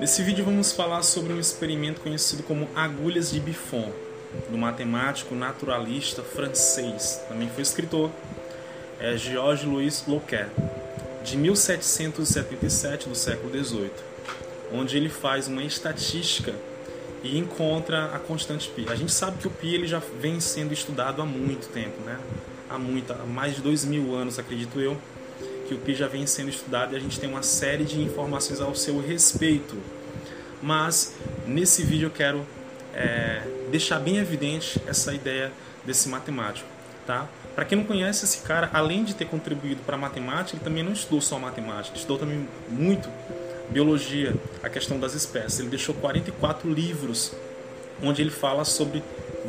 Nesse vídeo vamos falar sobre um experimento conhecido como agulhas de Buffon, do matemático naturalista francês, também foi escritor, é Georges Louis Louquet, de 1777 do século XVIII, onde ele faz uma estatística e encontra a constante π. A gente sabe que o π ele já vem sendo estudado há muito tempo, né? Há muito, há mais de dois mil anos, acredito eu, que o pi já vem sendo estudado e a gente tem uma série de informações ao seu respeito. Mas nesse vídeo eu quero é, deixar bem evidente essa ideia desse matemático, tá? Para quem não conhece esse cara, além de ter contribuído para matemática, ele também não estudou só matemática, estudou também muito biologia, a questão das espécies. Ele deixou 44 livros onde ele fala sobre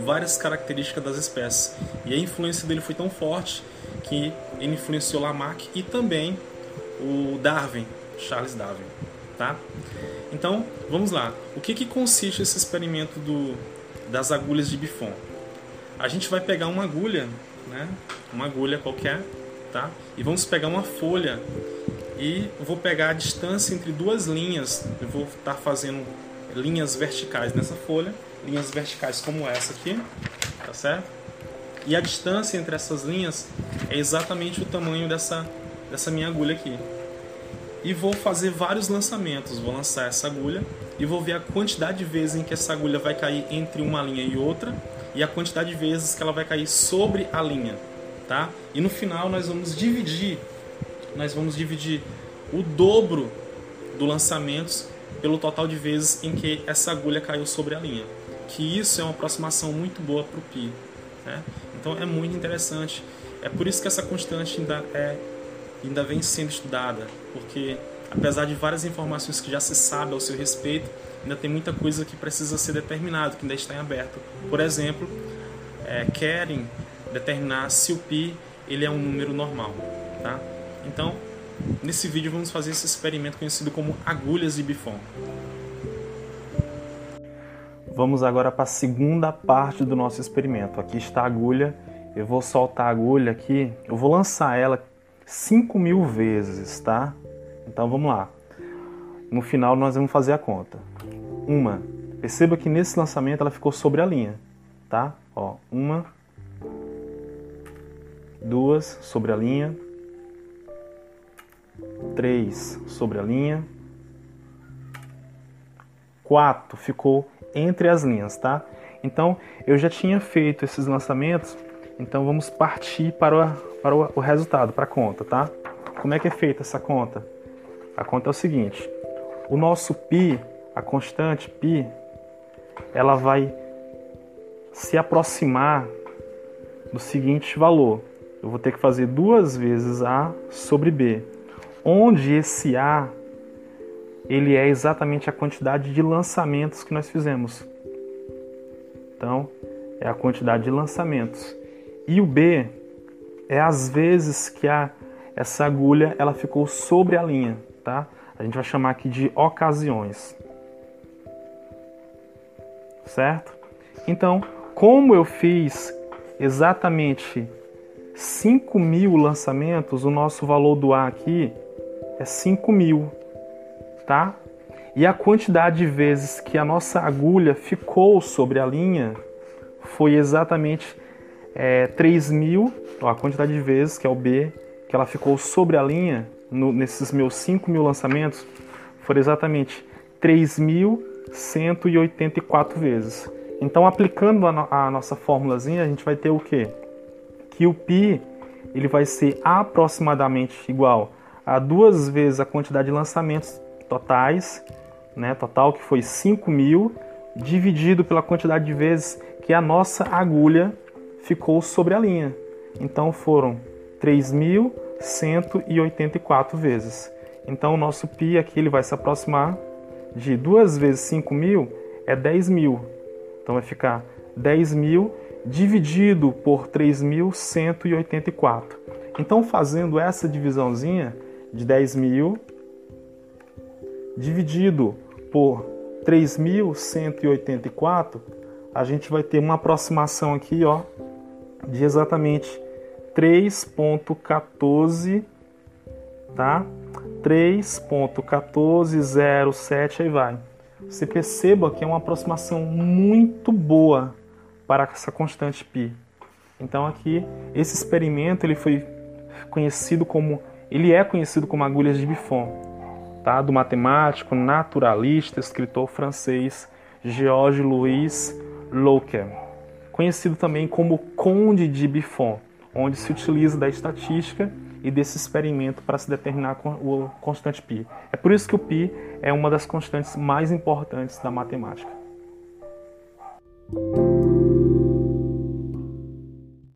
várias características das espécies. E a influência dele foi tão forte que influenciou Lamarck e também o Darwin, Charles Darwin, tá? Então, vamos lá. O que, que consiste esse experimento do, das agulhas de Buffon? A gente vai pegar uma agulha, né? Uma agulha qualquer, tá? E vamos pegar uma folha e vou pegar a distância entre duas linhas. Eu vou estar tá fazendo linhas verticais nessa folha, linhas verticais como essa aqui, tá certo? E a distância entre essas linhas é exatamente o tamanho dessa, dessa minha agulha aqui. E vou fazer vários lançamentos. Vou lançar essa agulha e vou ver a quantidade de vezes em que essa agulha vai cair entre uma linha e outra e a quantidade de vezes que ela vai cair sobre a linha, tá? E no final nós vamos dividir, nós vamos dividir o dobro do lançamentos pelo total de vezes em que essa agulha caiu sobre a linha. Que isso é uma aproximação muito boa para o pi. Né? Então é muito interessante. É por isso que essa constante ainda, é, ainda vem sendo estudada, porque apesar de várias informações que já se sabe ao seu respeito, ainda tem muita coisa que precisa ser determinado, que ainda está em aberto. Por exemplo, é, querem determinar se o pi ele é um número normal. Tá? Então, nesse vídeo vamos fazer esse experimento conhecido como agulhas de Buffon. Vamos agora para a segunda parte do nosso experimento. Aqui está a agulha. Eu vou soltar a agulha aqui. Eu vou lançar ela 5 mil vezes, tá? Então vamos lá. No final nós vamos fazer a conta. Uma. Perceba que nesse lançamento ela ficou sobre a linha, tá? Ó, uma, duas sobre a linha, três sobre a linha, quatro ficou entre as linhas, tá? Então, eu já tinha feito esses lançamentos, então vamos partir para o, para o resultado, para a conta, tá? Como é que é feita essa conta? A conta é o seguinte, o nosso π, a constante π, ela vai se aproximar do seguinte valor. Eu vou ter que fazer duas vezes A sobre B, onde esse A ele é exatamente a quantidade de lançamentos que nós fizemos. Então, é a quantidade de lançamentos. E o B é as vezes que a, essa agulha ela ficou sobre a linha, tá? A gente vai chamar aqui de ocasiões. Certo? Então, como eu fiz exatamente 5 mil lançamentos, o nosso valor do A aqui é 5 mil tá? E a quantidade de vezes que a nossa agulha ficou sobre a linha foi exatamente é, 3 mil, ó, a quantidade de vezes, que é o B, que ela ficou sobre a linha, no, nesses meus 5 mil lançamentos, foi exatamente 3.184 vezes. Então, aplicando a, no, a nossa formulazinha, a gente vai ter o quê? Que o π ele vai ser aproximadamente igual a duas vezes a quantidade de lançamentos totais, né, total que foi 5 mil, dividido pela quantidade de vezes que a nossa agulha ficou sobre a linha. Então foram 3.184 vezes. Então o nosso π aqui ele vai se aproximar de 2 vezes 5 mil é 10 mil. Então vai ficar 10 mil dividido por 3.184. Então fazendo essa divisãozinha de 10 mil dividido por 3.184, a gente vai ter uma aproximação aqui ó, de exatamente 3.14 tá? 3.1407 aí vai. Você perceba que é uma aproximação muito boa para essa constante π. Então aqui esse experimento ele foi conhecido como ele é conhecido como agulhas de Buffon, tá? Do matemático, naturalista, escritor francês Georges Louis Louquet, conhecido também como Conde de Buffon, onde se utiliza da estatística e desse experimento para se determinar o constante π. É por isso que o π é uma das constantes mais importantes da matemática.